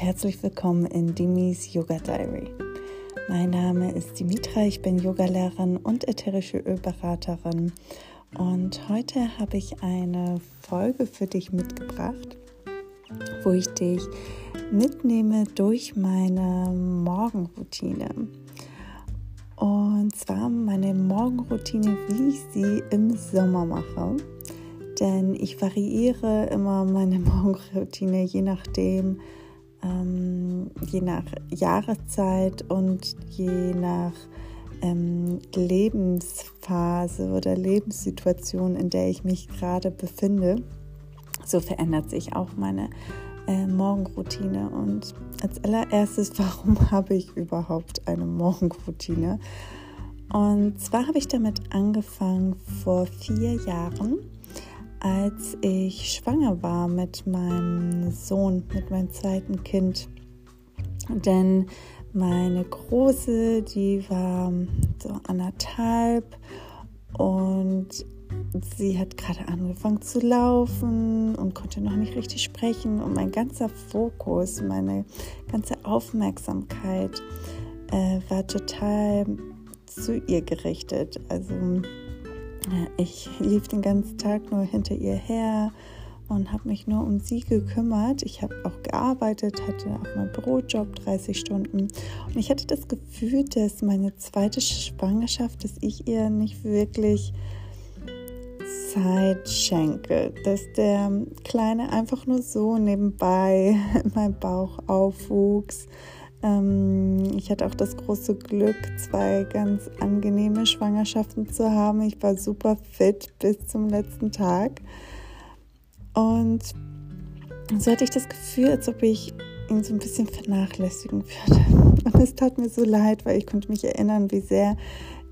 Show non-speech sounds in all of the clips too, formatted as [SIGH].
herzlich willkommen in Dimis Yoga Diary. Mein Name ist Dimitra, ich bin Yogalehrerin und ätherische Ölberaterin und heute habe ich eine Folge für dich mitgebracht, wo ich dich mitnehme durch meine Morgenroutine. Und zwar meine Morgenroutine, wie ich sie im Sommer mache denn ich variiere immer meine [LAUGHS] Morgenroutine je nachdem, ähm, je nach Jahreszeit und je nach ähm, Lebensphase oder Lebenssituation, in der ich mich gerade befinde. So verändert sich auch meine äh, Morgenroutine. Und als allererstes, [LAUGHS] warum habe ich überhaupt eine Morgenroutine? Und zwar habe ich damit angefangen vor vier Jahren als ich schwanger war mit meinem Sohn, mit meinem zweiten Kind. Denn meine Große, die war so anderthalb und sie hat gerade angefangen zu laufen und konnte noch nicht richtig sprechen. Und mein ganzer Fokus, meine ganze Aufmerksamkeit äh, war total zu ihr gerichtet. Also ich lief den ganzen Tag nur hinter ihr her und habe mich nur um sie gekümmert. Ich habe auch gearbeitet, hatte auch meinen Bürojob 30 Stunden. Und ich hatte das Gefühl, dass meine zweite Schwangerschaft, dass ich ihr nicht wirklich Zeit schenke, dass der Kleine einfach nur so nebenbei [LAUGHS] in meinem Bauch aufwuchs ich hatte auch das große Glück, zwei ganz angenehme Schwangerschaften zu haben. Ich war super fit bis zum letzten Tag. Und so hatte ich das Gefühl, als ob ich ihn so ein bisschen vernachlässigen würde. [LAUGHS] Und es tat mir so leid, weil ich konnte mich erinnern, wie sehr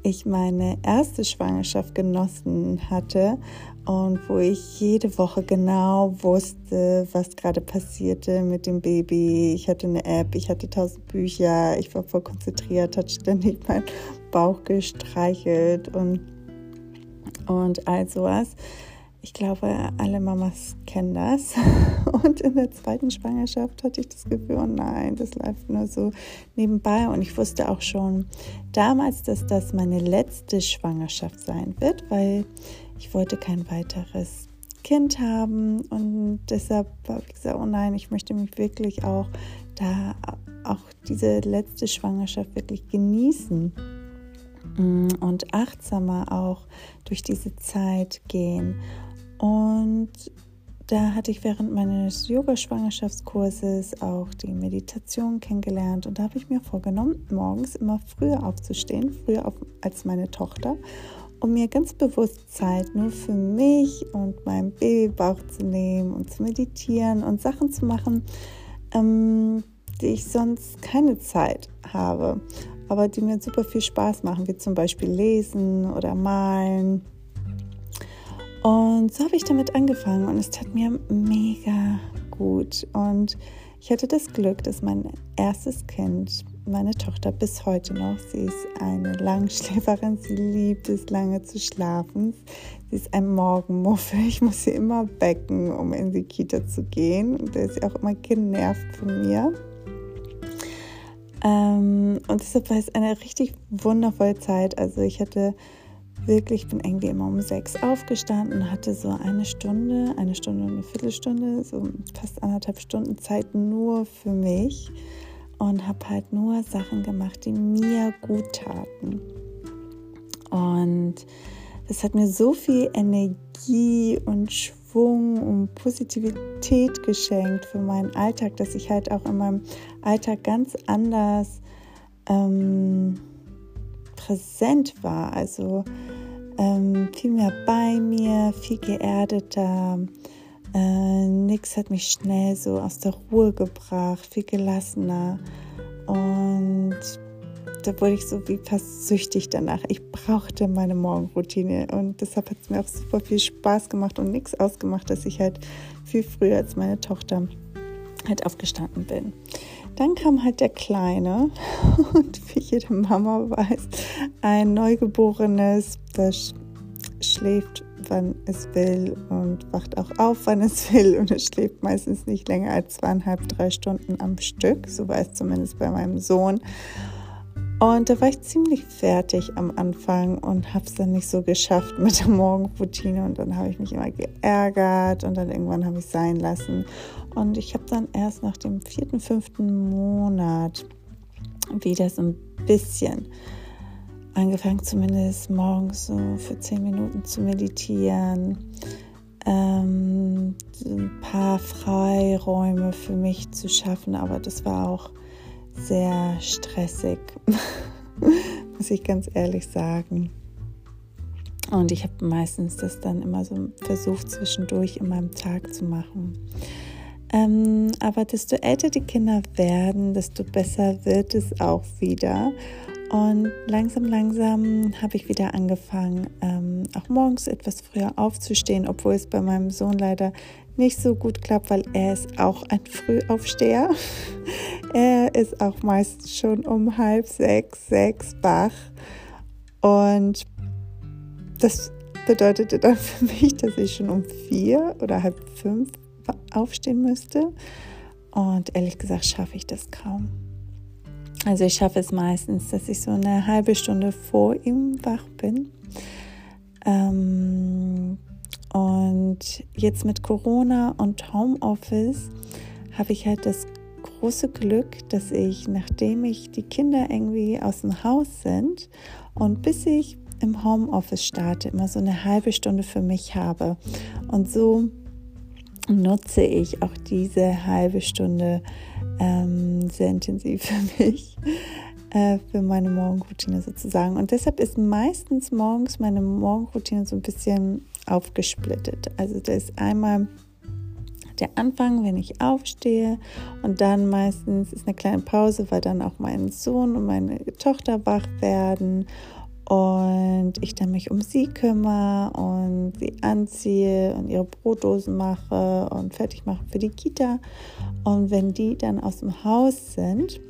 ich meine erste Schwangerschaft genossen hatte und wo ich jede Woche genau wusste, was gerade passierte mit dem Baby. Ich hatte eine App, ich hatte tausend Bücher, ich war voll konzentriert, hat ständig meinen Bauch gestreichelt und, und all sowas. Ich glaube, alle Mamas kennen das. [LAUGHS] Und in der zweiten Schwangerschaft hatte ich das Gefühl, oh nein, das läuft nur so nebenbei. Und ich wusste auch schon damals, dass das meine letzte Schwangerschaft sein wird, weil ich wollte kein weiteres Kind haben. Und deshalb habe ich gesagt, oh nein, ich möchte mich wirklich auch da, auch diese letzte Schwangerschaft wirklich genießen und achtsamer auch durch diese Zeit gehen. Und da hatte ich während meines Yoga-Schwangerschaftskurses auch die Meditation kennengelernt. Und da habe ich mir vorgenommen, morgens immer früher aufzustehen, früher auf, als meine Tochter, um mir ganz bewusst Zeit nur für mich und meinen Babybauch zu nehmen und zu meditieren und Sachen zu machen, ähm, die ich sonst keine Zeit habe, aber die mir super viel Spaß machen, wie zum Beispiel lesen oder malen und so habe ich damit angefangen und es tat mir mega gut. Und ich hatte das Glück, dass mein erstes Kind, meine Tochter bis heute noch, sie ist eine Langschläferin, sie liebt es lange zu schlafen. Sie ist ein Morgenmuffel. Ich muss sie immer wecken, um in die Kita zu gehen. Und da ist sie auch immer genervt von mir. Ähm, und deshalb war es eine richtig wundervolle Zeit. Also ich hatte wirklich, ich bin irgendwie immer um sechs aufgestanden, hatte so eine Stunde, eine Stunde und eine Viertelstunde, so fast anderthalb Stunden Zeit nur für mich und habe halt nur Sachen gemacht, die mir gut taten. Und das hat mir so viel Energie und Schwung und Positivität geschenkt für meinen Alltag, dass ich halt auch in meinem Alltag ganz anders ähm, präsent war. Also ähm, viel mehr bei mir, viel geerdeter. Äh, nix hat mich schnell so aus der Ruhe gebracht, viel gelassener. Und da wurde ich so wie fast süchtig danach. Ich brauchte meine Morgenroutine und deshalb hat es mir auch super viel Spaß gemacht und nichts ausgemacht, dass ich halt viel früher als meine Tochter halt aufgestanden bin. Dann kam halt der Kleine [LAUGHS] und wie jede Mama weiß, ein Neugeborenes, das schläft wann es will und wacht auch auf, wann es will. Und es schläft meistens nicht länger als zweieinhalb, drei Stunden am Stück. So war es zumindest bei meinem Sohn. Und da war ich ziemlich fertig am Anfang und habe es dann nicht so geschafft mit der Morgenroutine. Und dann habe ich mich immer geärgert und dann irgendwann habe ich sein lassen. Und ich habe dann erst nach dem vierten, fünften Monat wieder so ein bisschen angefangen, zumindest morgens so für zehn Minuten zu meditieren. Ähm, ein paar Freiräume für mich zu schaffen, aber das war auch sehr stressig, [LAUGHS] muss ich ganz ehrlich sagen. Und ich habe meistens das dann immer so versucht, zwischendurch in meinem Tag zu machen. Ähm, aber desto älter die Kinder werden, desto besser wird es auch wieder. Und langsam, langsam habe ich wieder angefangen, ähm, auch morgens etwas früher aufzustehen, obwohl es bei meinem Sohn leider nicht so gut klappt, weil er ist auch ein Frühaufsteher. [LAUGHS] er ist auch meistens schon um halb sechs, sechs wach. Und das bedeutete dann [LAUGHS] für mich, dass ich schon um vier oder halb fünf aufstehen müsste. Und ehrlich gesagt schaffe ich das kaum. Also ich schaffe es meistens, dass ich so eine halbe Stunde vor ihm wach bin. Ähm, und jetzt mit Corona und Homeoffice habe ich halt das große Glück, dass ich, nachdem ich die Kinder irgendwie aus dem Haus sind und bis ich im Homeoffice starte, immer so eine halbe Stunde für mich habe. Und so nutze ich auch diese halbe Stunde ähm, sehr intensiv [LAUGHS] für mich, äh, für meine Morgenroutine sozusagen. Und deshalb ist meistens morgens meine Morgenroutine so ein bisschen aufgesplittet. Also da ist einmal der Anfang, wenn ich aufstehe und dann meistens ist eine kleine Pause, weil dann auch mein Sohn und meine Tochter wach werden und ich dann mich um sie kümmere und sie anziehe und ihre Brotdosen mache und fertig mache für die Kita. Und wenn die dann aus dem Haus sind,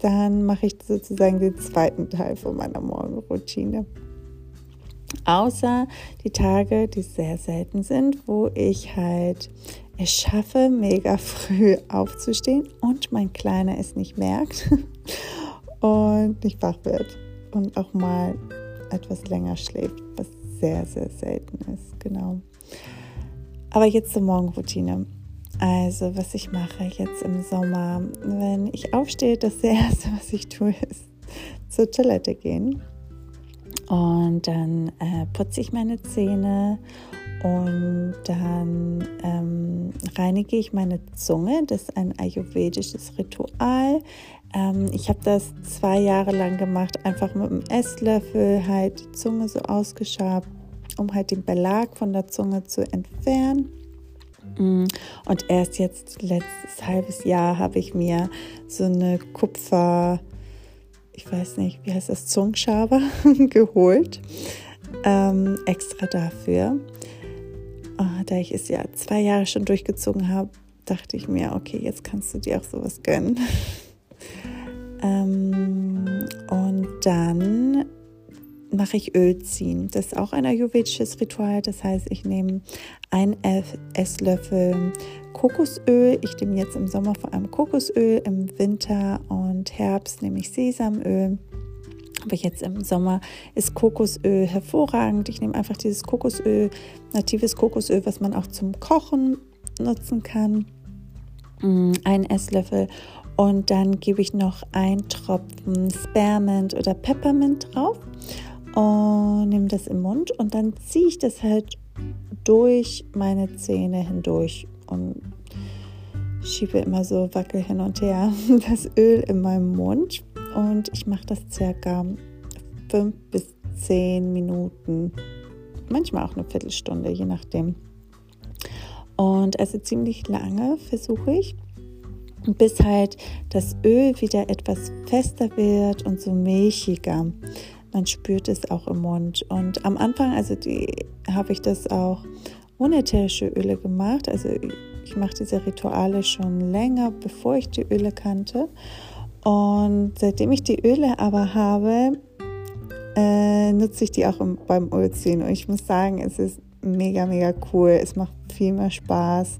dann mache ich sozusagen den zweiten Teil von meiner Morgenroutine. Außer die Tage, die sehr selten sind, wo ich halt es schaffe, mega [LAUGHS] früh aufzustehen und mein Kleiner es nicht merkt [LAUGHS] und nicht wach wird und auch mal etwas länger schläft, was sehr, sehr selten ist. Genau. Aber jetzt zur Morgenroutine. Also, was ich mache jetzt im Sommer, wenn ich aufstehe, das [LAUGHS] Erste, was ich tue, ist zur Toilette gehen und dann äh, putze ich meine Zähne und dann ähm, reinige ich meine Zunge. Das ist ein ayurvedisches Ritual. Ähm, ich habe das zwei Jahre lang gemacht, einfach mit einem Esslöffel halt die Zunge so ausgeschabt, um halt den Belag von der Zunge zu entfernen. Mm, und erst jetzt letztes halbes Jahr habe ich mir so eine Kupfer ich weiß nicht, wie heißt das, Zungenschaber [LAUGHS] geholt, ähm, extra dafür. Oh, da ich es ja zwei Jahre schon durchgezogen habe, dachte ich mir, okay, jetzt kannst du dir auch sowas gönnen. [LAUGHS] ähm, und dann mache ich Öl ziehen. Das ist auch ein ayurvedisches Ritual. Das heißt, ich nehme einen Esslöffel Kokosöl. Ich nehme jetzt im Sommer vor allem Kokosöl, im Winter und Herbst nehme ich Sesamöl. Aber jetzt im Sommer ist Kokosöl hervorragend. Ich nehme einfach dieses Kokosöl, natives Kokosöl, was man auch zum Kochen nutzen kann. Mm, ein Esslöffel und dann gebe ich noch einen Tropfen Spearmint oder Peppermint drauf und nehme das im Mund. Und dann ziehe ich das halt durch meine Zähne hindurch und schiebe immer so wackel hin und her [LAUGHS] das Öl in meinem Mund. Und ich mache das circa fünf bis zehn Minuten, manchmal auch eine Viertelstunde, je nachdem. Und also ziemlich lange versuche ich, bis halt das Öl wieder etwas fester wird und so milchiger. Man spürt es auch im Mund. Und am Anfang, also habe ich das auch ohne ätherische Öle gemacht. Also ich mache diese Rituale schon länger, bevor ich die Öle kannte. Und seitdem ich die Öle aber habe, äh, nutze ich die auch im, beim Ölziehen. Und ich muss sagen, es ist mega, mega cool. Es macht viel mehr Spaß,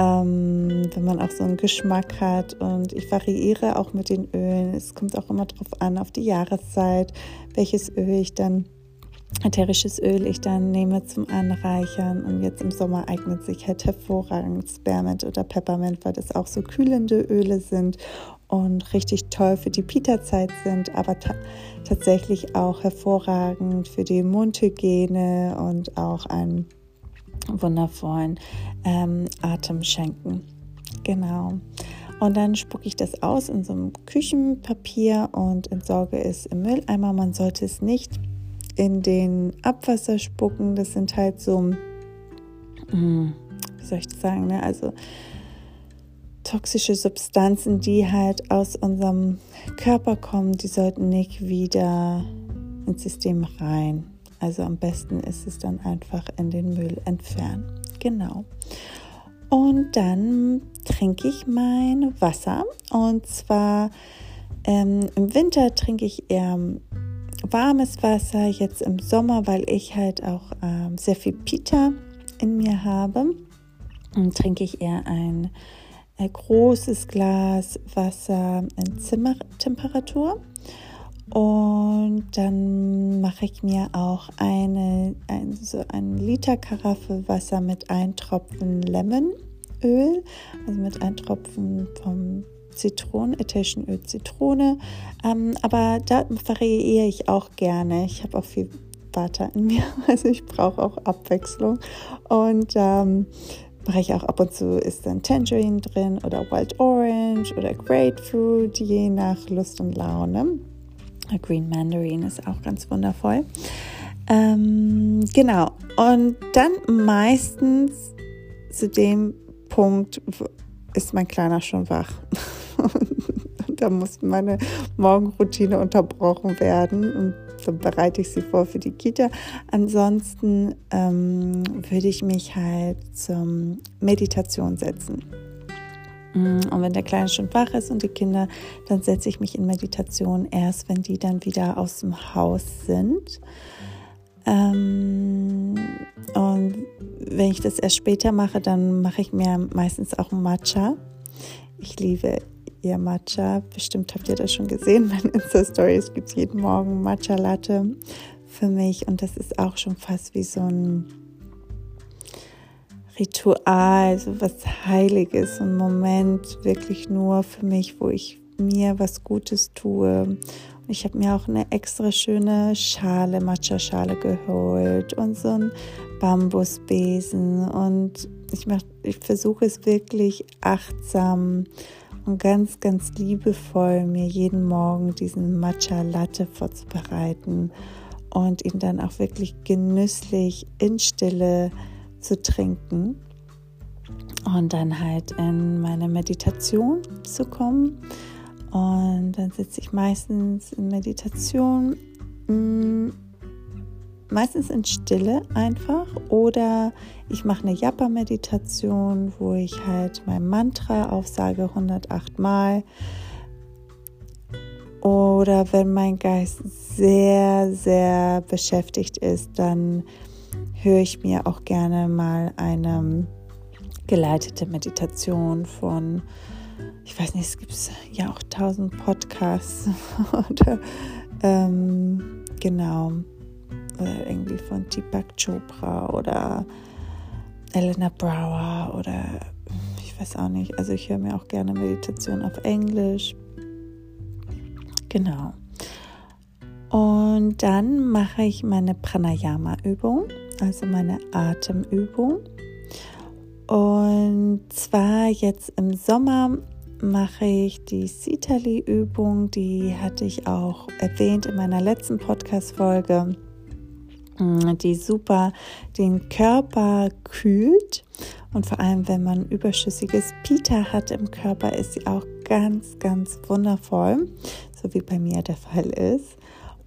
ähm, wenn man auch so einen Geschmack hat. Und ich variiere auch mit den Ölen. Es kommt auch immer darauf an, auf die Jahreszeit, welches Öl ich dann ätherisches Öl ich dann nehme zum Anreichern. Und jetzt im Sommer eignet sich halt hervorragend Spearmint oder Peppermint, weil das auch so kühlende Öle sind und richtig toll für die Pita-Zeit sind, aber ta tatsächlich auch hervorragend für die Mundhygiene und auch einen wundervollen ähm, Atem schenken. Genau. Und dann spucke ich das aus in so einem Küchenpapier und entsorge es im Mülleimer. Man sollte es nicht in den Abwasser spucken. Das sind halt so, hm, wie soll ich das sagen, ne? also toxische Substanzen, die halt aus unserem Körper kommen, die sollten nicht wieder ins System rein. Also am besten ist es dann einfach in den Müll entfernen. Genau. Und dann trinke ich mein Wasser. Und zwar ähm, im Winter trinke ich eher warmes Wasser, jetzt im Sommer, weil ich halt auch ähm, sehr viel Pita in mir habe, und trinke ich eher ein, ein großes Glas Wasser in Zimmertemperatur. Und dann mache ich mir auch eine, ein, so eine Liter Karaffe Wasser mit einem Tropfen Lemonöl, also mit einem Tropfen vom Zitronen, Öl Zitrone. Ähm, aber da variiere ich auch gerne. Ich habe auch viel Butter in mir, [LAUGHS] also ich brauche auch Abwechslung. Und ähm, mache ich auch ab und zu, ist dann Tangerine drin oder Wild Orange oder Grapefruit, je nach Lust und Laune. Green Mandarin ist auch ganz wundervoll. Ähm, genau. Und dann meistens zu dem Punkt ist mein Kleiner schon wach. [LAUGHS] da muss meine Morgenroutine unterbrochen werden und dann bereite ich sie vor für die Kita. Ansonsten ähm, würde ich mich halt zur Meditation setzen. Mm, und wenn der Kleine schon wach ist und die Kinder, dann setze ich mich in Meditation erst, wenn die dann wieder aus dem Haus sind. Ähm, und wenn ich das erst später mache, dann mache ich mir meistens auch Matcha. Ich liebe ihr Matcha. Bestimmt habt ihr das schon gesehen. Meine [LAUGHS] Insta-Stories gibt es jeden Morgen Matcha-Latte für mich. Und das ist auch schon fast wie so ein Ritual, so was Heiliges, ein Moment wirklich nur für mich, wo ich mir was Gutes tue. Und ich habe mir auch eine extra schöne Schale, Matcha-Schale geholt und so ein Bambusbesen. Und ich, ich versuche es wirklich achtsam und ganz, ganz liebevoll mir jeden Morgen diesen Matcha Latte vorzubereiten und ihn dann auch wirklich genüsslich in Stille zu trinken und dann halt in meine Meditation zu kommen. Und dann sitze ich meistens in Meditation mm, meistens in Stille einfach oder ich mache eine Japa-Meditation, wo ich halt mein Mantra aufsage 108 Mal. Oder wenn mein Geist sehr, sehr beschäftigt ist, dann höre ich mir auch gerne mal eine geleitete Meditation von, ich weiß nicht, es gibt ja auch tausend Podcasts [LAUGHS] oder ähm, genau oder irgendwie von Deepak Chopra oder Elena Brower oder ich weiß auch nicht. Also ich höre mir auch gerne Meditation auf Englisch. Genau. Und dann mache ich meine Pranayama-Übung, also meine Atemübung. Und zwar jetzt im Sommer mache ich die Sitali-Übung, die hatte ich auch erwähnt in meiner letzten Podcast-Folge. Mm, die super den Körper kühlt. Und vor allem, wenn man überschüssiges Pita hat im Körper, ist sie auch ganz, ganz wundervoll, so wie bei mir der Fall ist.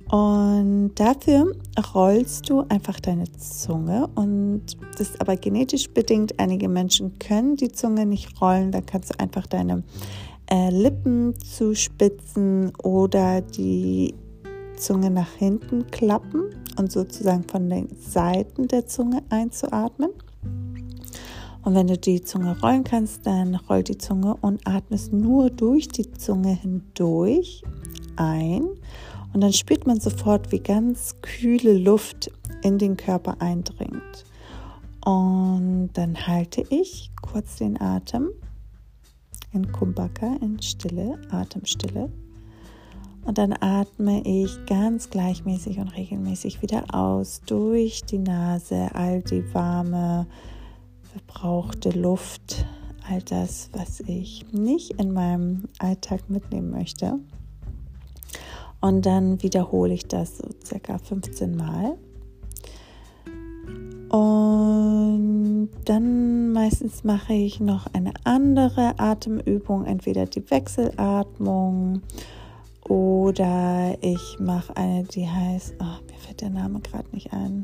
Und dafür rollst du einfach deine Zunge und das ist aber genetisch bedingt. Einige Menschen können die Zunge nicht rollen, dann kannst du einfach deine äh, Lippen zuspitzen oder die Zunge nach hinten klappen und sozusagen von den Seiten der Zunge einzuatmen. Und wenn du die Zunge rollen kannst, dann roll die Zunge und atmest nur durch die Zunge hindurch ein. Und dann spürt man sofort, wie ganz kühle Luft in den Körper eindringt. Und dann halte ich kurz den Atem in Kumbhaka, in Stille, Atemstille. Und dann atme ich ganz gleichmäßig und regelmäßig wieder aus durch die Nase, all die warme, verbrauchte Luft, all das, was ich nicht in meinem Alltag mitnehmen möchte. Und dann wiederhole ich das so circa 15 Mal. Und dann meistens mache ich noch eine andere Atemübung, entweder die Wechselatmung oder ich mache eine, die heißt, oh, mir fällt der Name gerade nicht ein.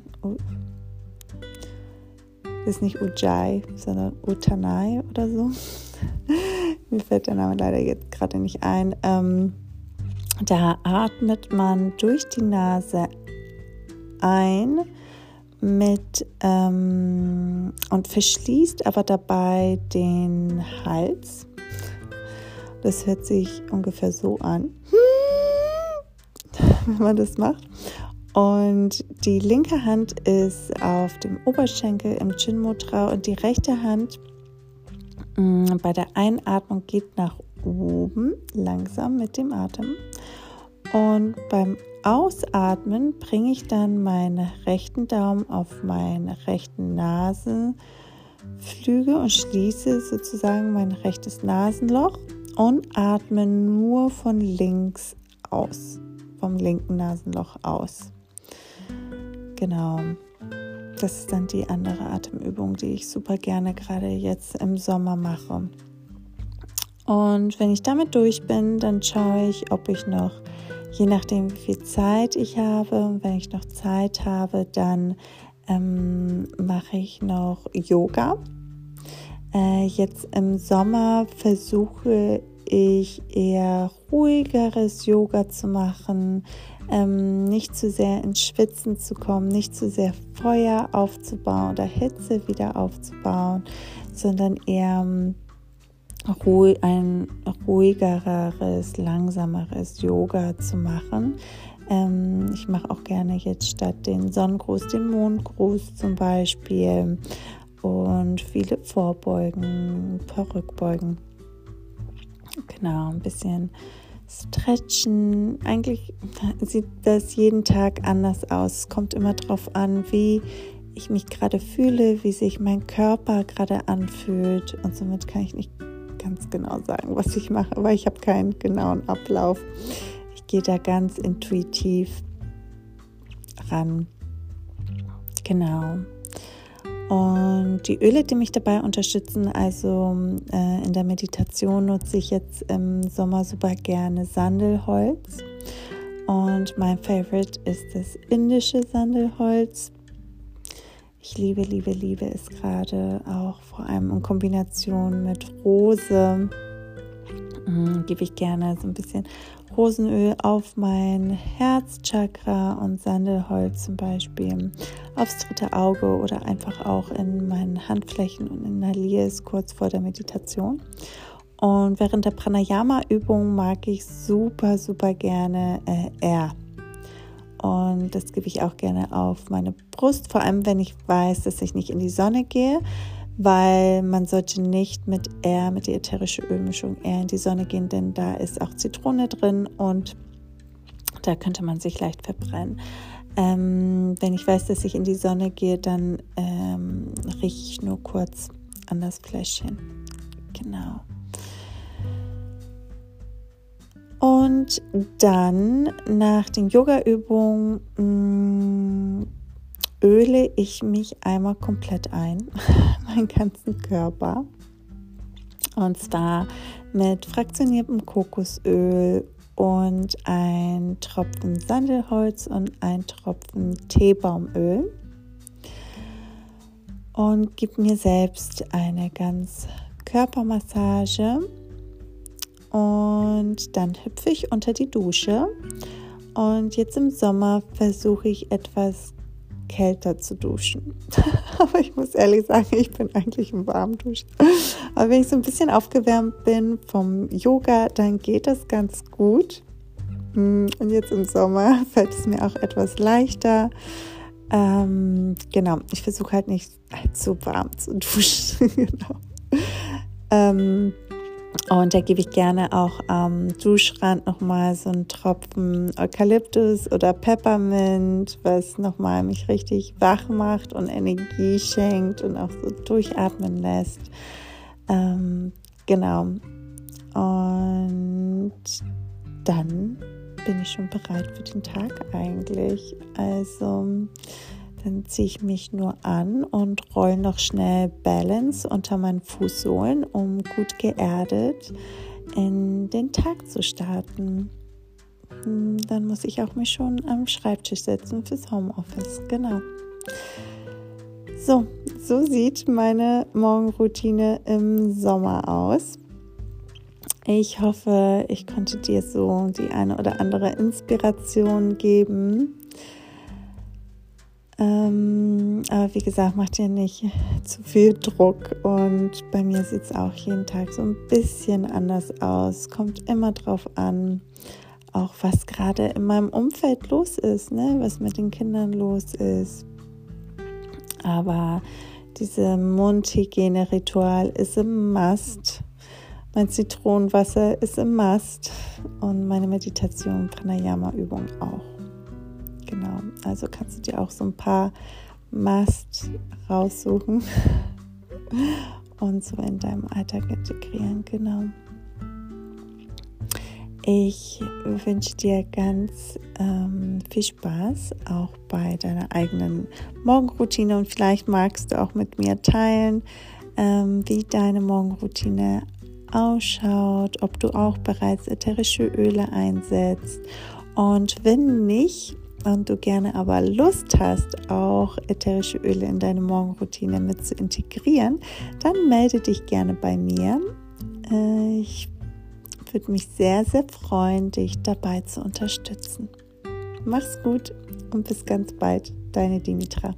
Das ist nicht Ujjayi, sondern Utanai oder so. [LAUGHS] mir fällt der Name leider jetzt gerade nicht ein. Ähm, da atmet man durch die Nase ein mit ähm, und verschließt aber dabei den Hals. Das hört sich ungefähr so an, [LAUGHS] wenn man das macht. Und die linke Hand ist auf dem Oberschenkel im Chin Mudra und die rechte Hand mh, mm, bei der Einatmung geht nach oben langsam mit dem Atem. Und beim Ausatmen bringe ich dann meinen rechten Daumen auf meinen rechten Nasenflügel und schließe sozusagen mein rechtes Nasenloch und atme nur von links aus, vom linken Nasenloch aus. Genau. Das ist dann die andere Atemübung, die ich super gerne gerade jetzt im Sommer mache. Und wenn ich damit durch bin, dann schaue ich, ob ich noch, je nachdem wie viel Zeit ich habe, wenn ich noch Zeit habe, dann ähm, mache ich noch Yoga. Äh, jetzt im Sommer versuche ich eher ruhigeres Yoga zu machen, ähm, nicht zu sehr ins Schwitzen zu kommen, nicht zu sehr Feuer aufzubauen oder Hitze wieder aufzubauen, sondern eher ähm, ruhig, ein ruhigeres, langsameres Yoga zu machen. Ähm, ich mache auch gerne jetzt statt den Sonnengruß den Mondgruß zum Beispiel und viele Vorbeugen, ein paar Rückbeugen. Genau, ein bisschen Stretchen. Eigentlich sieht das jeden Tag anders aus. Es kommt immer darauf an, wie ich mich gerade fühle, wie sich mein Körper gerade anfühlt. Und somit kann ich nicht ganz genau sagen, was ich mache, weil ich habe keinen genauen Ablauf. Ich gehe da ganz intuitiv ran. Genau. Und die Öle, die mich dabei unterstützen, also äh, in der Meditation nutze ich jetzt im Sommer super gerne Sandelholz. Und mein Favorite ist das indische Sandelholz. Ich liebe, liebe, liebe es gerade auch vor allem in Kombination mit Rose. Mhm, gebe ich gerne so ein bisschen Rosenöl auf mein Herzchakra und Sandelholz zum Beispiel aufs dritte Auge oder einfach auch in meinen Handflächen und inhaliere es kurz vor der Meditation. Und während der Pranayama-Übung mag ich super, super gerne äh, R. Und das gebe ich auch gerne auf meine Brust, vor allem wenn ich weiß, dass ich nicht in die Sonne gehe weil man sollte nicht mit R, mit der ätherischen Ölmischung R in die Sonne gehen, denn da ist auch Zitrone drin und da könnte man sich leicht verbrennen. Ähm, wenn ich weiß, dass ich in die Sonne gehe, dann ähm, rieche ich nur kurz an das Fläschchen. Genau. Und dann nach den Yoga-Übungen mm, öle ich mich einmal komplett ein, [LAUGHS] meinen ganzen Körper. Und zwar mit fraktioniertem Kokosöl und ein Tropfen Sandelholz und ein Tropfen Teebaumöl. Und gebe mir selbst eine ganz Körpermassage. Und dann hüpfe ich unter die Dusche Und jetzt im Sommer versuche ich etwas kälter zu duschen. [LAUGHS] Aber ich muss ehrlich sagen, ich bin eigentlich im Warmduschen. Aber wenn ich so ein bisschen aufgewärmt bin vom Yoga, dann geht das ganz gut. Mm, und jetzt im Sommer [LAUGHS] fällt es mir auch etwas leichter. Ähm, genau, ich versuche halt nicht allzu warm zu [LAUGHS] duschen. genau. Ähm, und da gebe ich gerne auch am Duschrand nochmal so einen Tropfen Eukalyptus oder Peppermint, was nochmal mich richtig wach macht und Energie schenkt und auch so durchatmen lässt. Ähm, genau. Und dann bin ich schon bereit für den Tag eigentlich. Also dann ziehe ich mich nur an und rolle noch schnell Balance unter meinen Fußsohlen, um gut geerdet in den Tag zu starten. Hm, dann muss ich auch mich schon am Schreibtisch setzen fürs Homeoffice. Genau. So, so sieht meine Morgenroutine im Sommer aus. Ich hoffe, ich konnte dir so die eine oder andere Inspiration geben ähm, aber wie gesagt, mach dir nicht zu viel Druck. Und bei mir sieht es auch jeden Tag so ein bisschen anders aus. Kommt immer drauf an, auch was gerade in meinem Umfeld los ist, ne? was mit den Kindern los ist. Aber diese Mundhygiene-Ritual ist im Must. Mein Zitronenwasser ist im Must. Und meine Meditation, Pranayama-Übung auch. Genau, also kannst du dir auch so ein paar Must raussuchen [LAUGHS] und so in deinem Alltag integrieren. Genau. Ich wünsche dir ganz ähm, viel Spaß auch bei deiner eigenen Morgenroutine und vielleicht magst du auch mit mir teilen, ähm, wie deine Morgenroutine ausschaut, ob du auch bereits ätherische Öle einsetzt und wenn nicht, und du gerne aber Lust hast, auch ätherische Öle in deine Morgenroutine mit zu integrieren, dann melde dich gerne bei mir. Äh, ich würde mich sehr, sehr freuen, dich dabei zu unterstützen. Mach's gut und bis ganz bald, deine Dimitra.